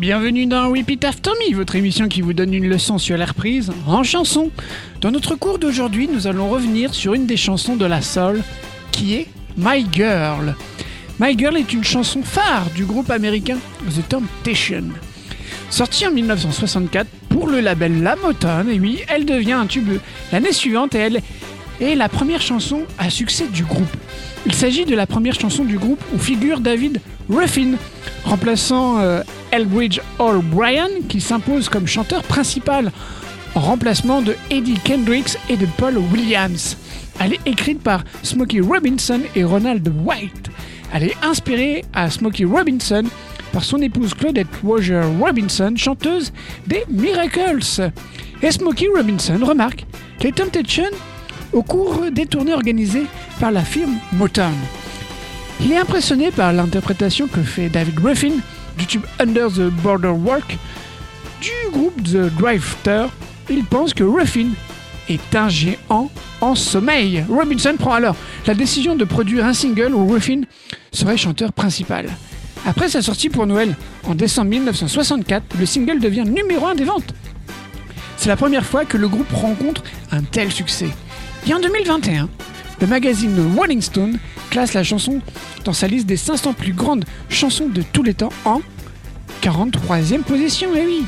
Bienvenue dans After Me, votre émission qui vous donne une leçon sur la reprise en chanson. Dans notre cours d'aujourd'hui, nous allons revenir sur une des chansons de la soul qui est My Girl. My Girl est une chanson phare du groupe américain The Temptation. Sortie en 1964 pour le label La Motown, et oui, elle devient un tube l'année suivante et elle est la première chanson à succès du groupe. Il s'agit de la première chanson du groupe où figure David Ruffin, remplaçant euh, Elbridge O'Brien, qui s'impose comme chanteur principal en remplacement de Eddie Kendricks et de Paul Williams. Elle est écrite par Smokey Robinson et Ronald White. Elle est inspirée à Smokey Robinson par son épouse Claudette Roger Robinson, chanteuse des Miracles. Et Smokey Robinson remarque que les Temptation au cours des tournées organisées par la firme Motown. Il est impressionné par l'interprétation que fait David Griffin du tube Under the Border Walk du groupe The Drifter. Il pense que Ruffin est un géant en sommeil. Robinson prend alors la décision de produire un single où Ruffin serait chanteur principal. Après sa sortie pour Noël en décembre 1964, le single devient numéro 1 des ventes. C'est la première fois que le groupe rencontre un tel succès. Et en 2021, le magazine Rolling Stone classe la chanson dans sa liste des 500 plus grandes chansons de tous les temps en 43e position, et oui.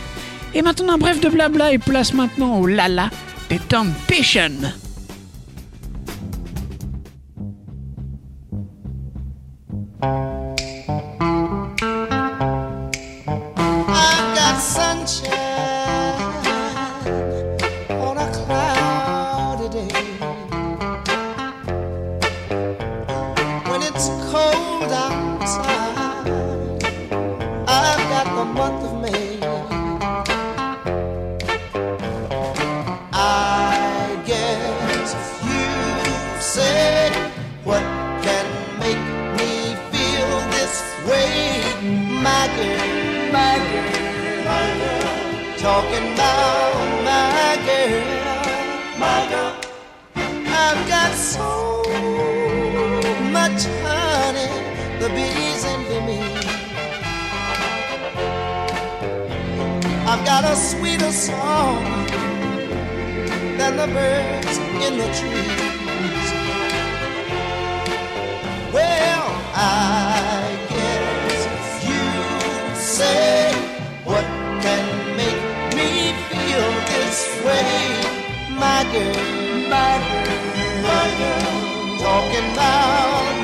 Et maintenant, bref de blabla et place maintenant au lala des Temptation. I've got a sweeter song than the birds in the trees. Well, I guess you say what can make me feel this way, my girl, my girl, my girl. Talking about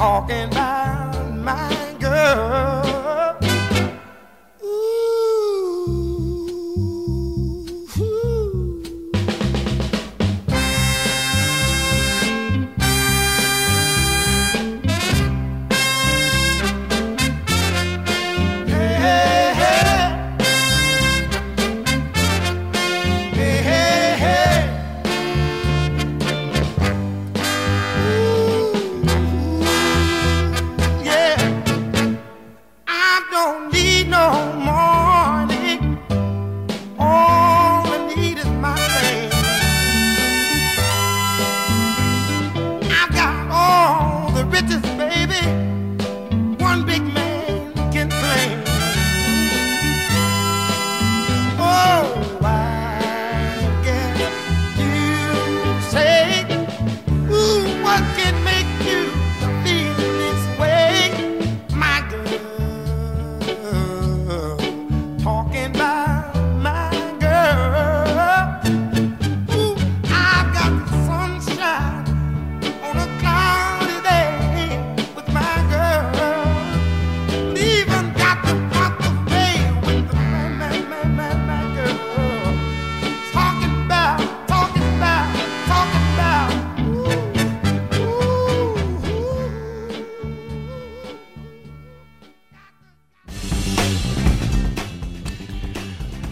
talking about.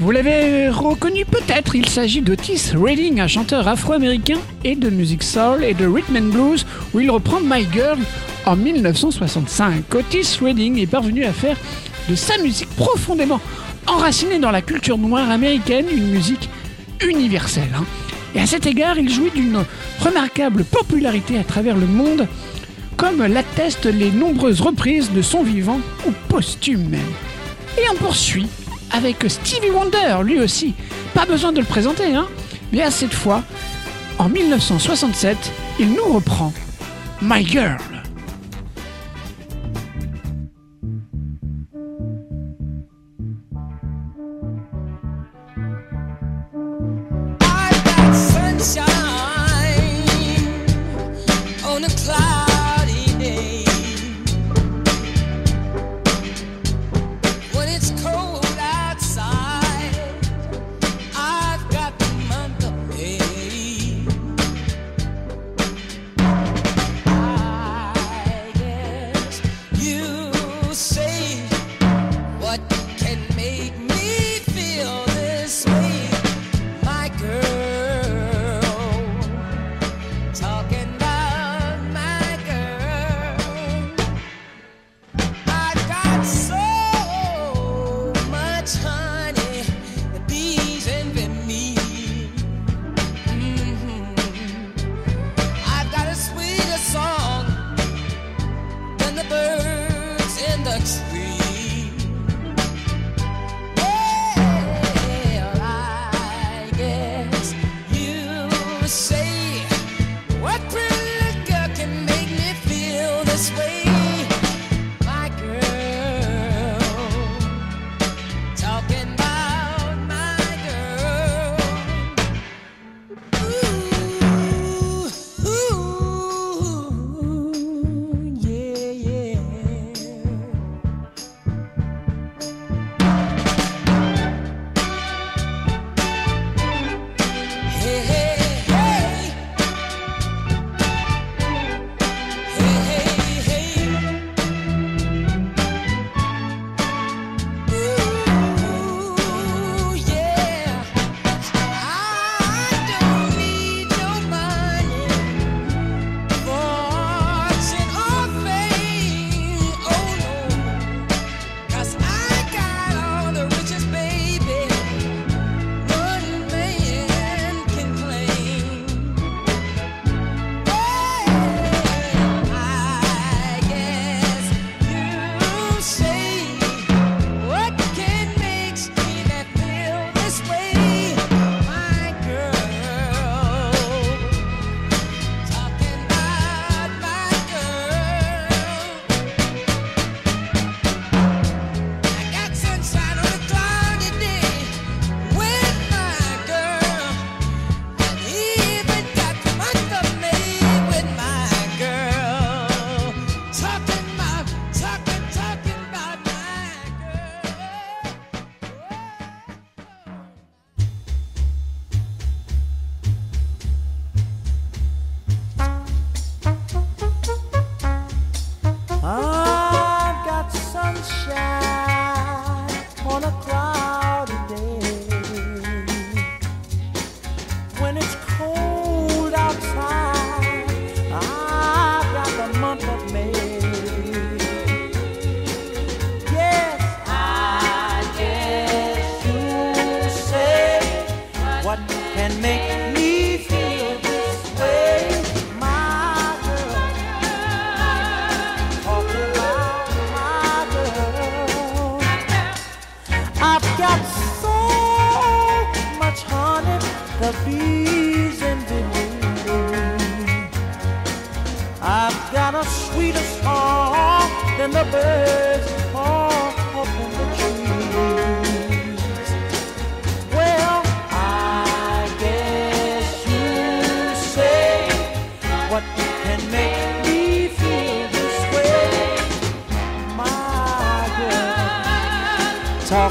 Vous l'avez reconnu peut-être, il s'agit d'Otis Redding, un chanteur afro-américain et de musique soul et de rhythm and blues, où il reprend My Girl en 1965. Otis Redding est parvenu à faire de sa musique profondément enracinée dans la culture noire américaine une musique universelle. Hein. Et à cet égard, il jouit d'une remarquable popularité à travers le monde, comme l'attestent les nombreuses reprises de son vivant ou posthume même. Et on poursuit avec Stevie Wonder, lui aussi. Pas besoin de le présenter, hein Mais à cette fois, en 1967, il nous reprend My Girl.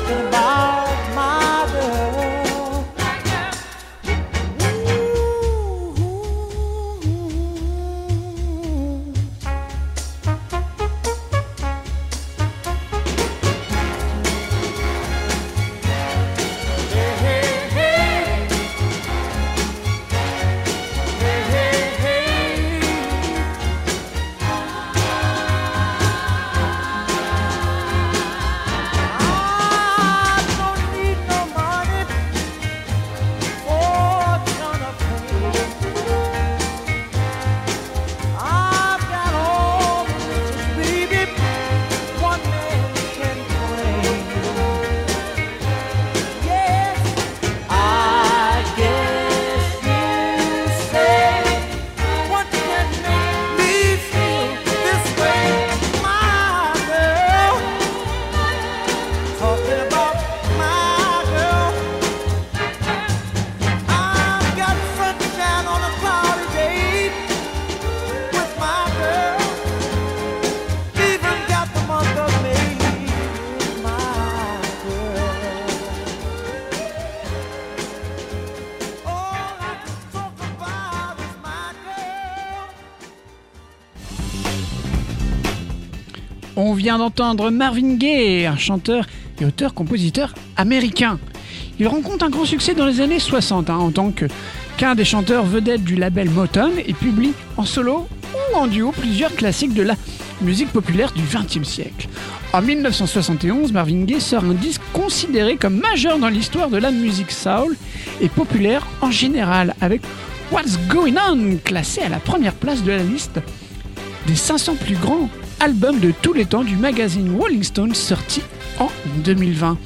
About On vient d'entendre Marvin Gaye, un chanteur et auteur-compositeur américain. Il rencontre un grand succès dans les années 60 hein, en tant que- qu'un des chanteurs vedettes du label Motown et publie en solo ou en duo plusieurs classiques de la musique populaire du XXe siècle. En 1971, Marvin Gaye sort un disque considéré comme majeur dans l'histoire de la musique soul et populaire en général avec What's Going On, classé à la première place de la liste des 500 plus grands albums de tous les temps du magazine Rolling Stone sorti en 2020.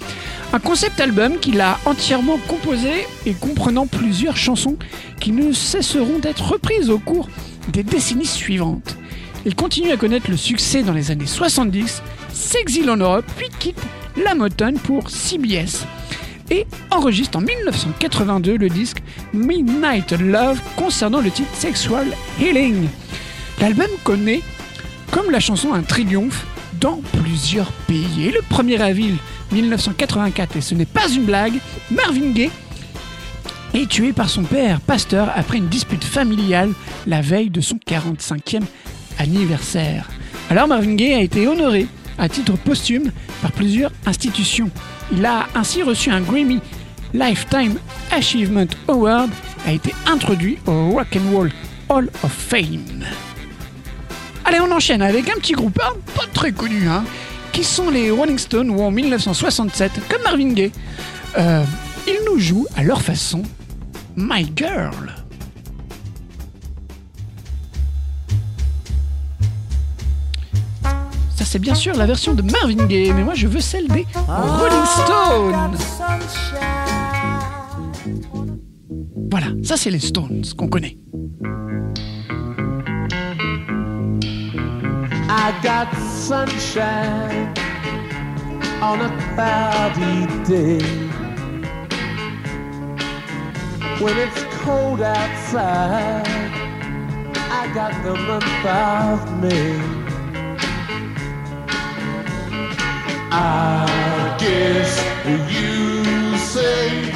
Un concept album qu'il a entièrement composé et comprenant plusieurs chansons qui ne cesseront d'être reprises au cours des décennies suivantes. Il continue à connaître le succès dans les années 70, s'exile en Europe puis quitte la Motown pour CBS et enregistre en 1982 le disque Midnight Love concernant le titre Sexual Healing. L'album connaît, comme la chanson, un triomphe dans plusieurs pays. Et le 1er avril 1984, et ce n'est pas une blague, Marvin Gaye est tué par son père, pasteur, après une dispute familiale la veille de son 45e anniversaire. Alors Marvin Gaye a été honoré à titre posthume par plusieurs institutions. Il a ainsi reçu un Grammy Lifetime Achievement Award a été introduit au Rock and Roll Hall of Fame. Allez, on enchaîne avec un petit groupe hein, pas très connu, hein, qui sont les Rolling Stones, où en 1967, comme Marvin Gaye, euh, ils nous jouent à leur façon My Girl. Ça, c'est bien sûr la version de Marvin Gaye, mais moi je veux celle des Rolling Stones. Voilà, ça c'est les Stones qu'on connaît. I got sunshine on a cloudy day. When it's cold outside, I got the month of May. I guess you say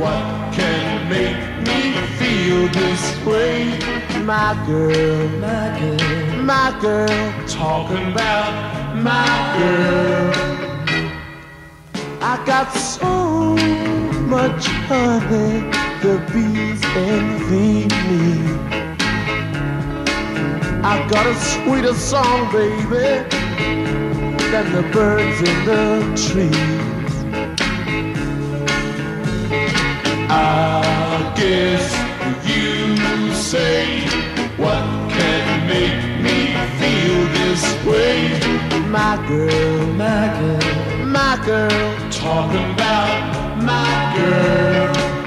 what can make me feel this way. My girl, my girl, my girl, Talking about my girl. I got so much honey, the bees envy me. I got a sweeter song, baby, than the birds in the trees. I guess say what can make me feel this way. My girl, my girl, my girl, Talking about my girl.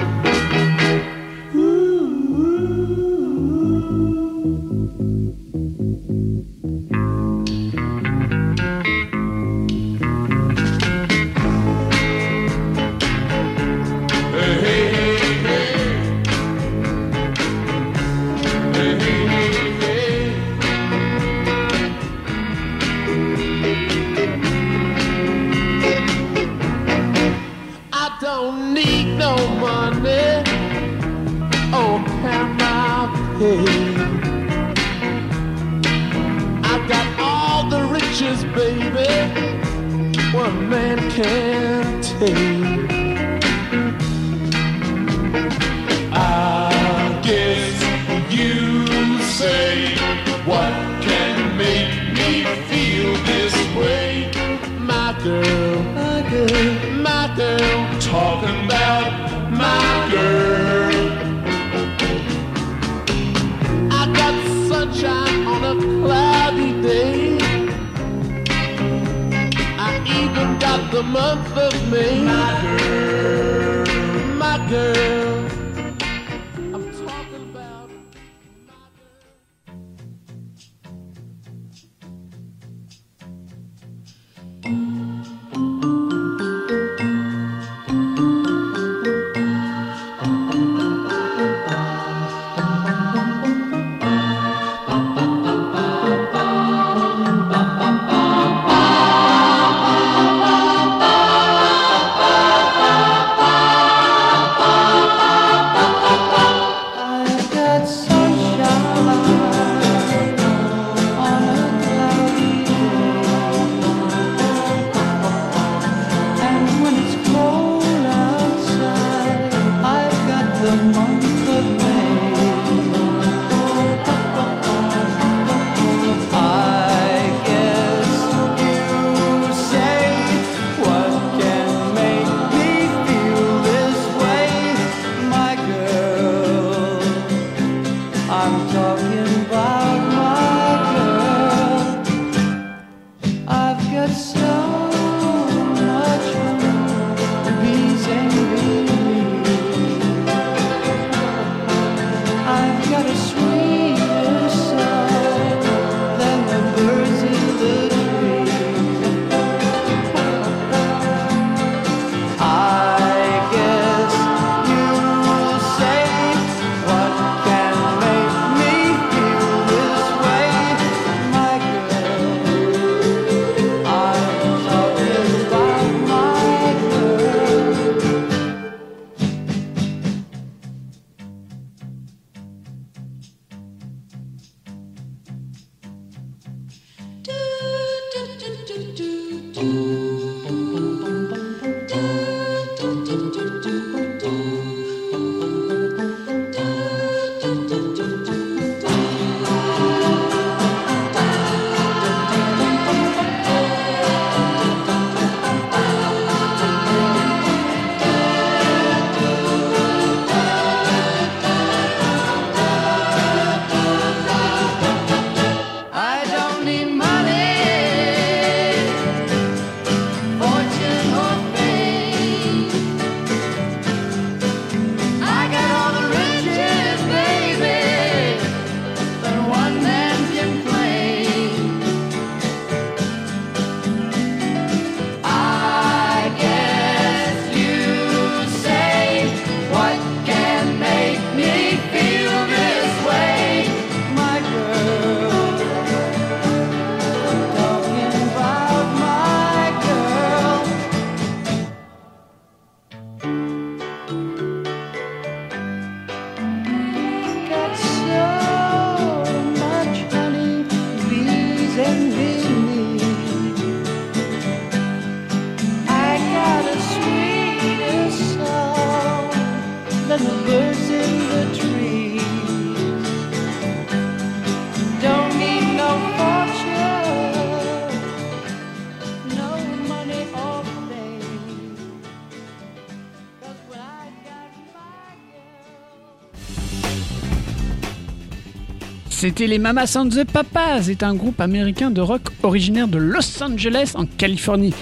C'était les Mamas and the Papas, est un groupe américain de rock originaire de Los Angeles en Californie.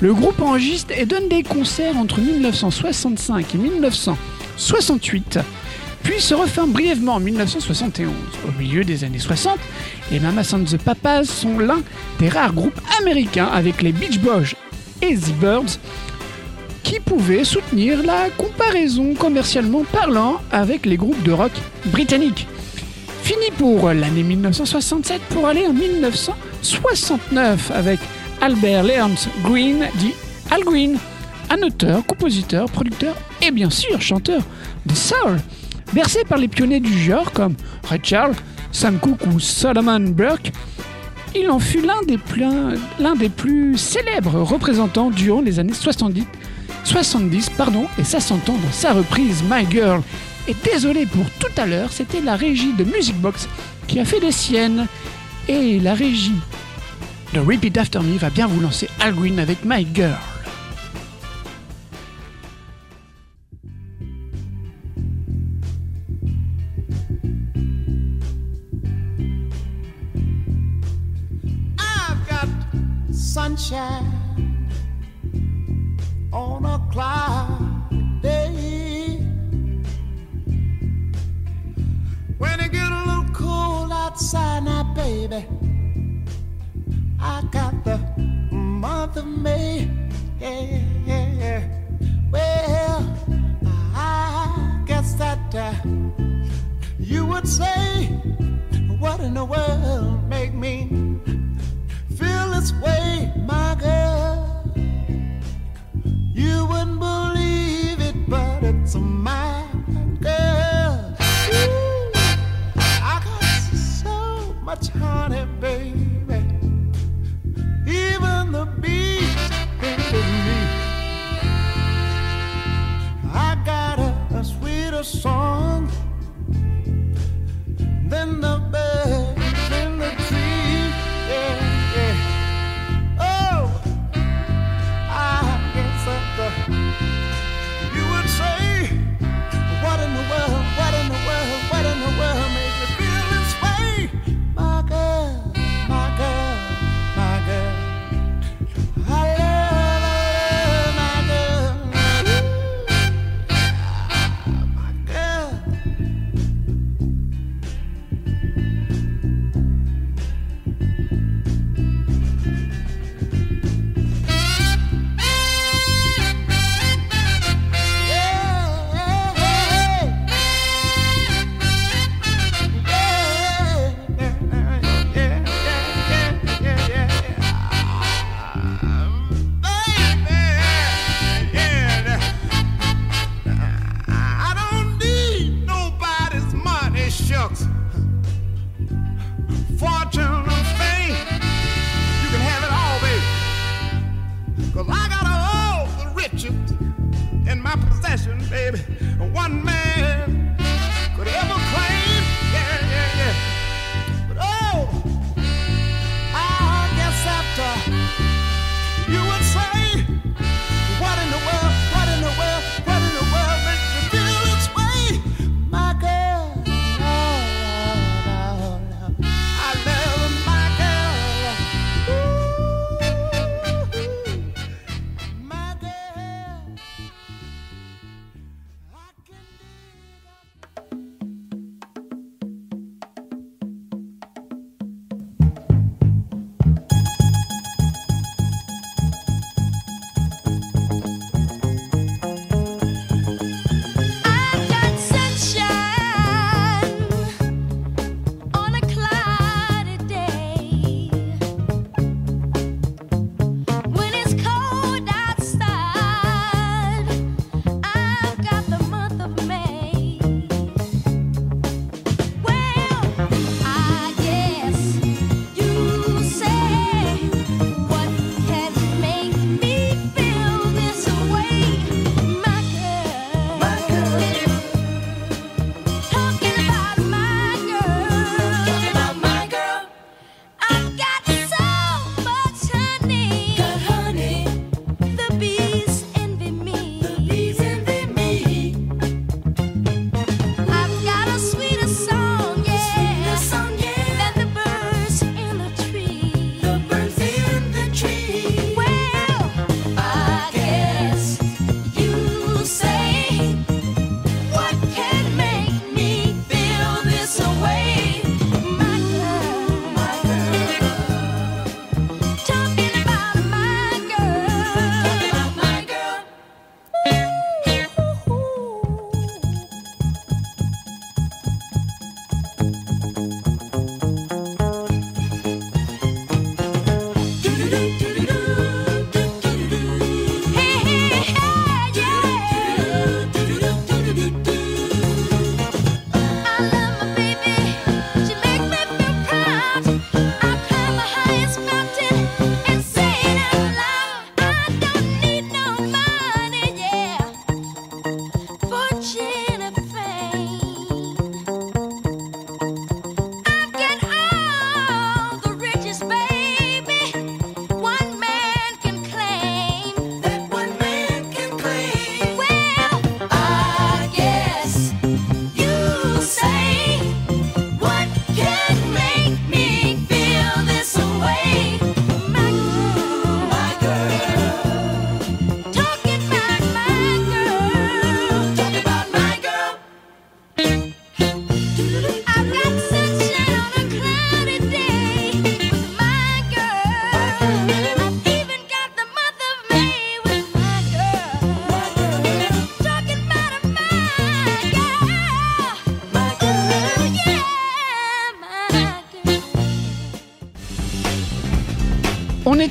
Le groupe enregistre et donne des concerts entre 1965 et 1968, puis se referme brièvement en 1971. Au milieu des années 60, les Mamas and the Papas sont l'un des rares groupes américains avec les Beach Boys et The Birds qui pouvaient soutenir la comparaison commercialement parlant avec les groupes de rock britanniques. Fini pour l'année 1967 pour aller en 1969 avec Albert Leonce Green, dit Al Green, un auteur, compositeur, producteur et bien sûr chanteur de soul, bercé par les pionniers du genre comme Ray Charles, Sam Cooke ou Solomon Burke. Il en fut l'un des, des plus célèbres représentants durant les années 70, 70 pardon, et ça s'entend dans sa reprise My Girl. Et désolé pour tout à l'heure, c'était la régie de Music Box qui a fait des siennes. Et la régie de Repeat After Me va bien vous lancer Al Green avec My Girl. Sunshine outside now, baby, I got the month of May. Yeah, yeah, yeah. Well, I guess that uh, you would say, what in the world make me feel this way, my girl. You wouldn't believe it, but it's a girl. honey, babe.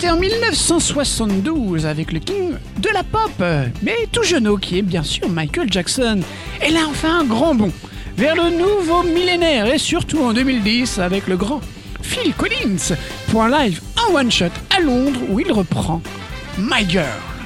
en 1972 avec le king de la pop, mais tout jeune qui est bien sûr Michael Jackson. Et là enfin un grand bond vers le nouveau millénaire et surtout en 2010 avec le grand Phil Collins pour un live en one shot à Londres où il reprend My Girl.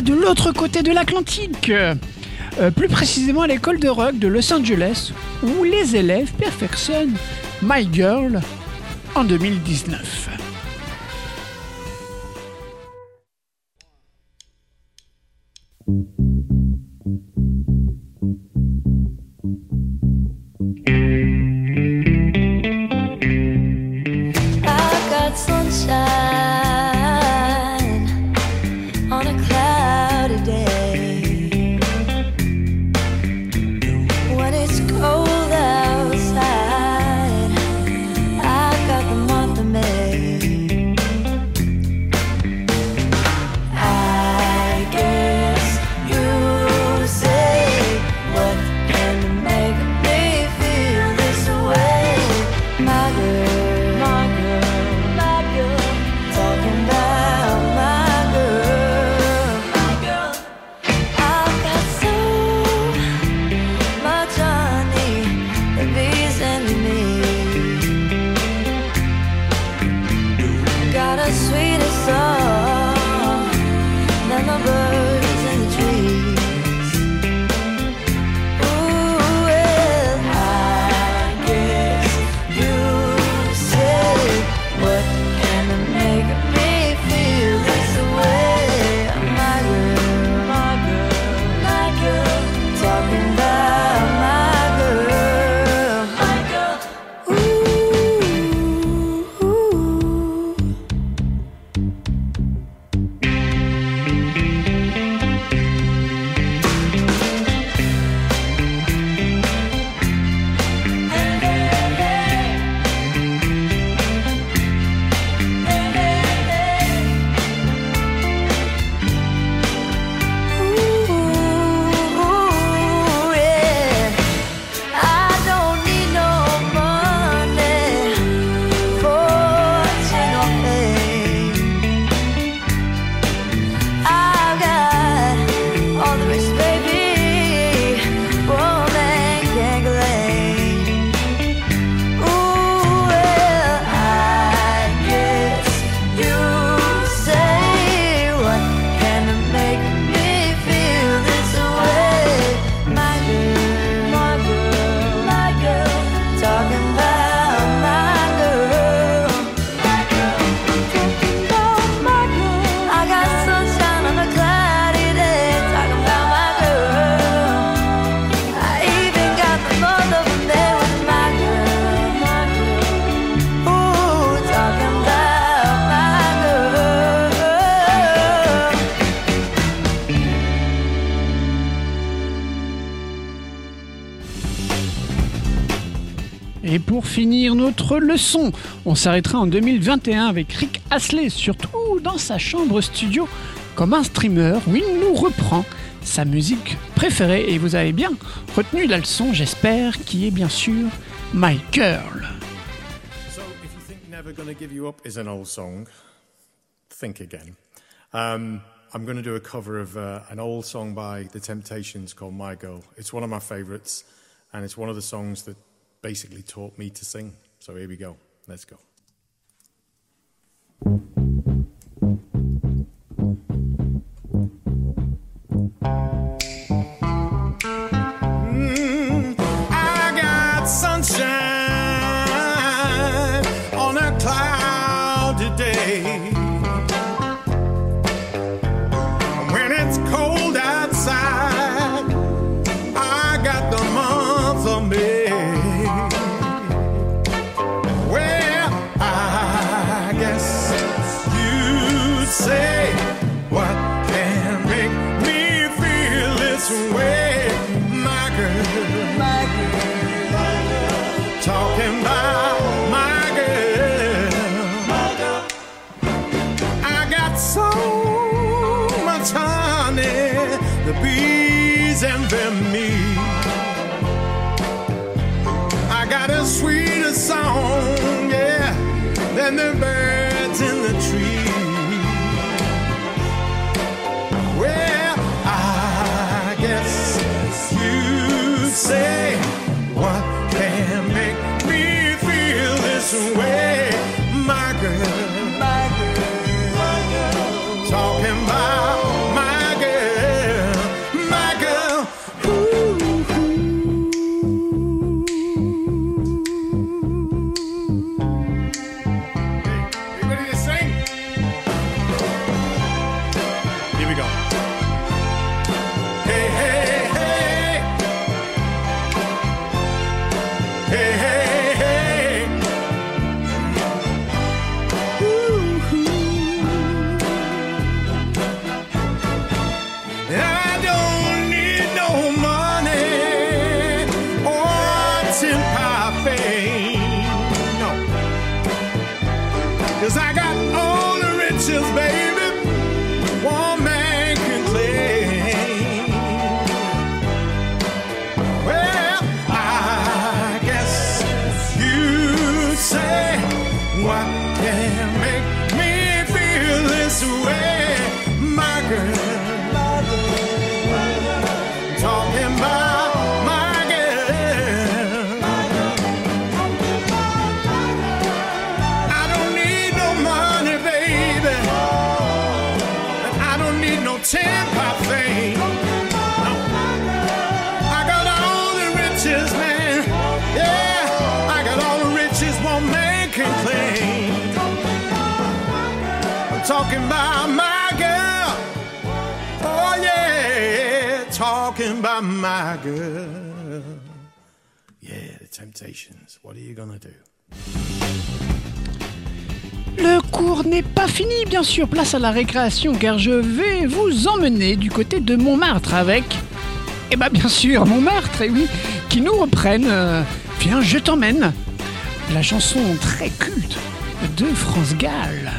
de l'autre côté de l'Atlantique, euh, plus précisément à l'école de rock de Los Angeles, où les élèves perfectionnent My Girl en 2019. autre leçon. On s'arrêtera en 2021 avec Rick Astley, surtout dans sa chambre studio, comme un streamer où il nous reprend sa musique préférée. Et vous avez bien retenu la leçon, j'espère, qui est bien sûr My Girl. So, if you think Never Gonna Give You Up is an old song, think again. Um, I'm going to do a cover of uh, an old song by The Temptations called My Girl. It's one of my favorites, and it's one of the songs that basically taught me to sing. So here we go. Let's go. Le cours n'est pas fini, bien sûr. Place à la récréation, car je vais vous emmener du côté de Montmartre avec. Eh bah, bien sûr, Montmartre, et oui, qui nous reprennent. euh, Viens, je t'emmène. La chanson très culte de France Gall.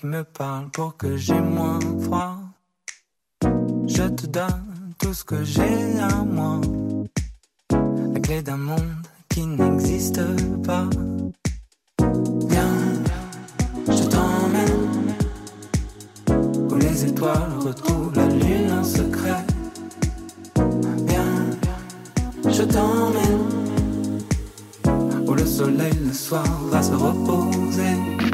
Qui me parles pour que j'ai moins froid. Je te donne tout ce que j'ai à moi. La clé d'un monde qui n'existe pas. Viens, je t'emmène. Où les étoiles retrouvent la lune en secret. Viens, je t'emmène où le soleil le soir va se reposer.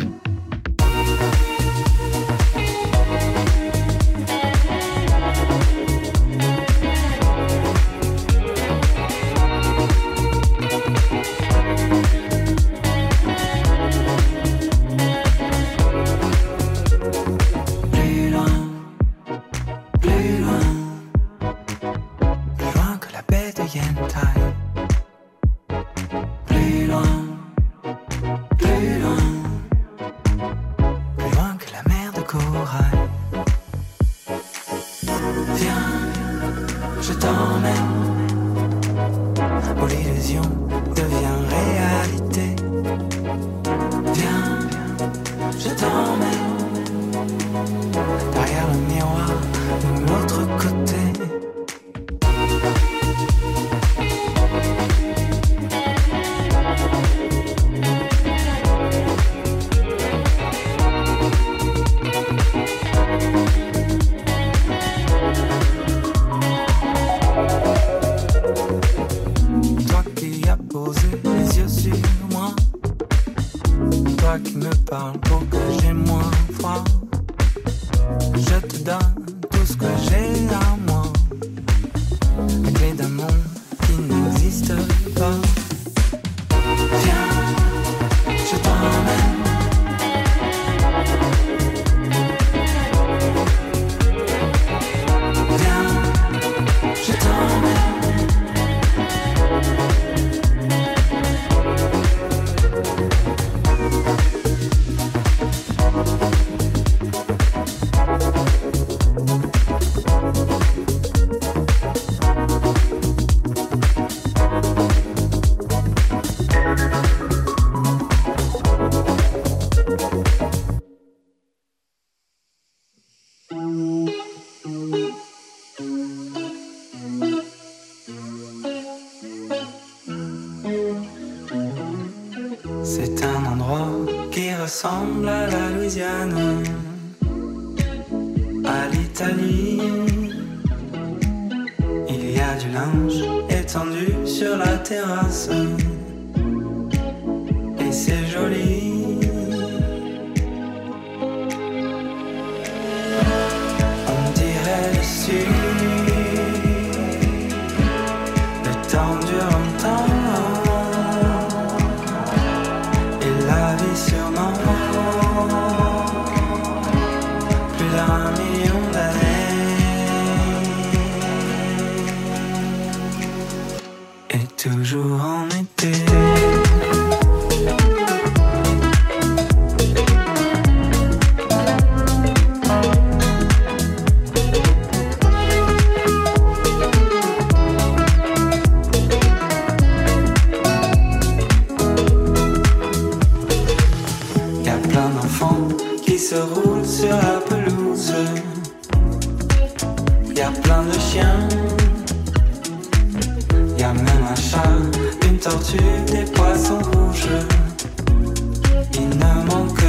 Des poissons rouges. Il ne manque.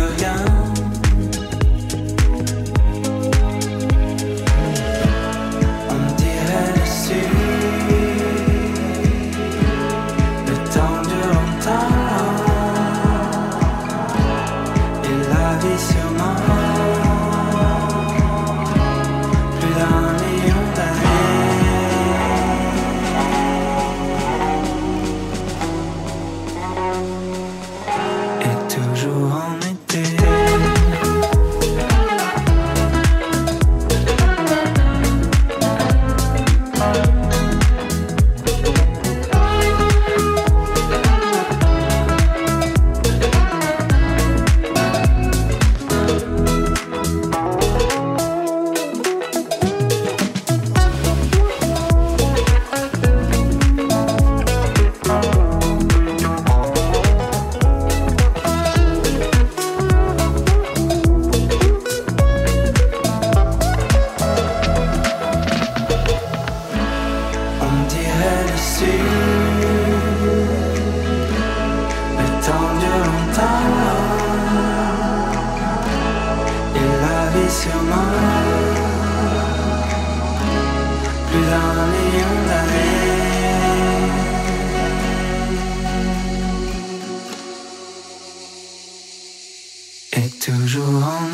en.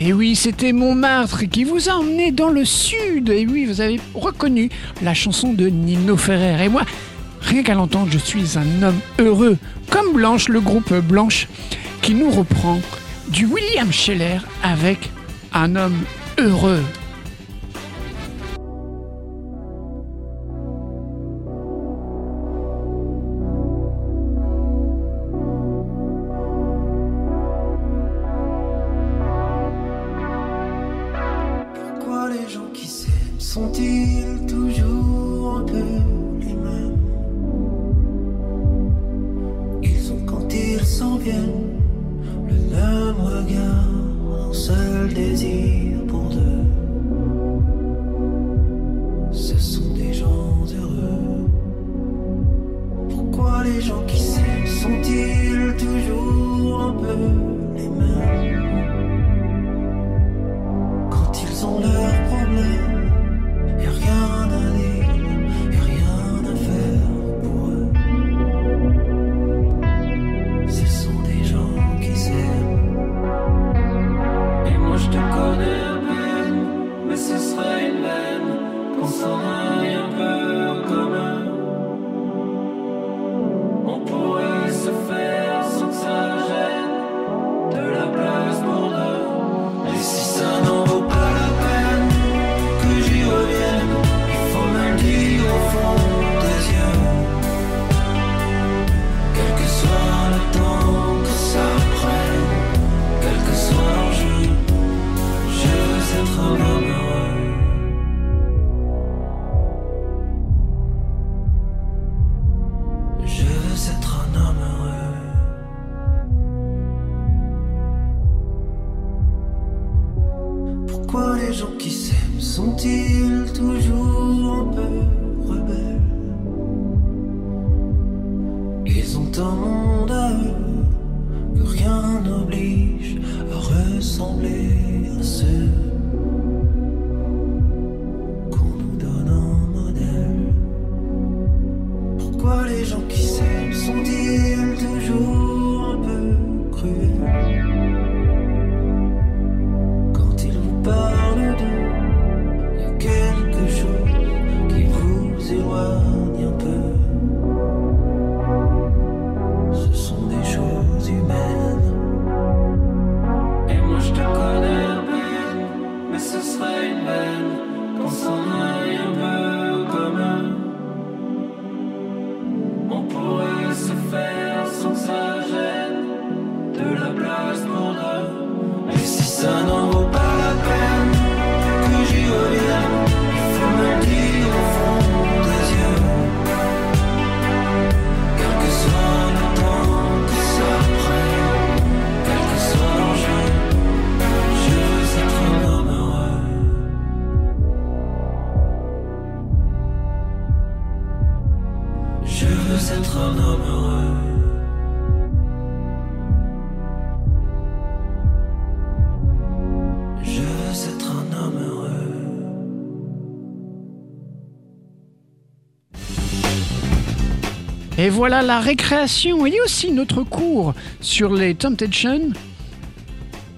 Et oui, c'était Montmartre qui vous a emmené dans le sud. Et oui, vous avez reconnu la chanson de Nino Ferrer. Et moi, rien qu'à l'entendre, je suis un homme heureux, comme Blanche, le groupe Blanche, qui nous reprend du William Scheller avec un homme heureux. Et voilà la récréation et aussi notre cours sur les Temptations.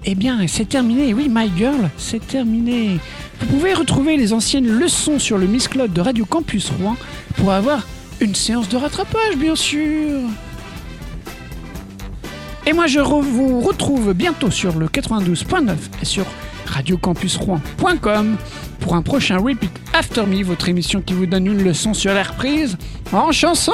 Eh bien, c'est terminé. Oui, My Girl, c'est terminé. Vous pouvez retrouver les anciennes leçons sur le Miss Cloud de Radio Campus Rouen pour avoir une séance de rattrapage, bien sûr. Et moi, je vous retrouve bientôt sur le 92.9 et sur radiocampusrouen.com pour un prochain Repeat After Me, votre émission qui vous donne une leçon sur la reprise en chanson.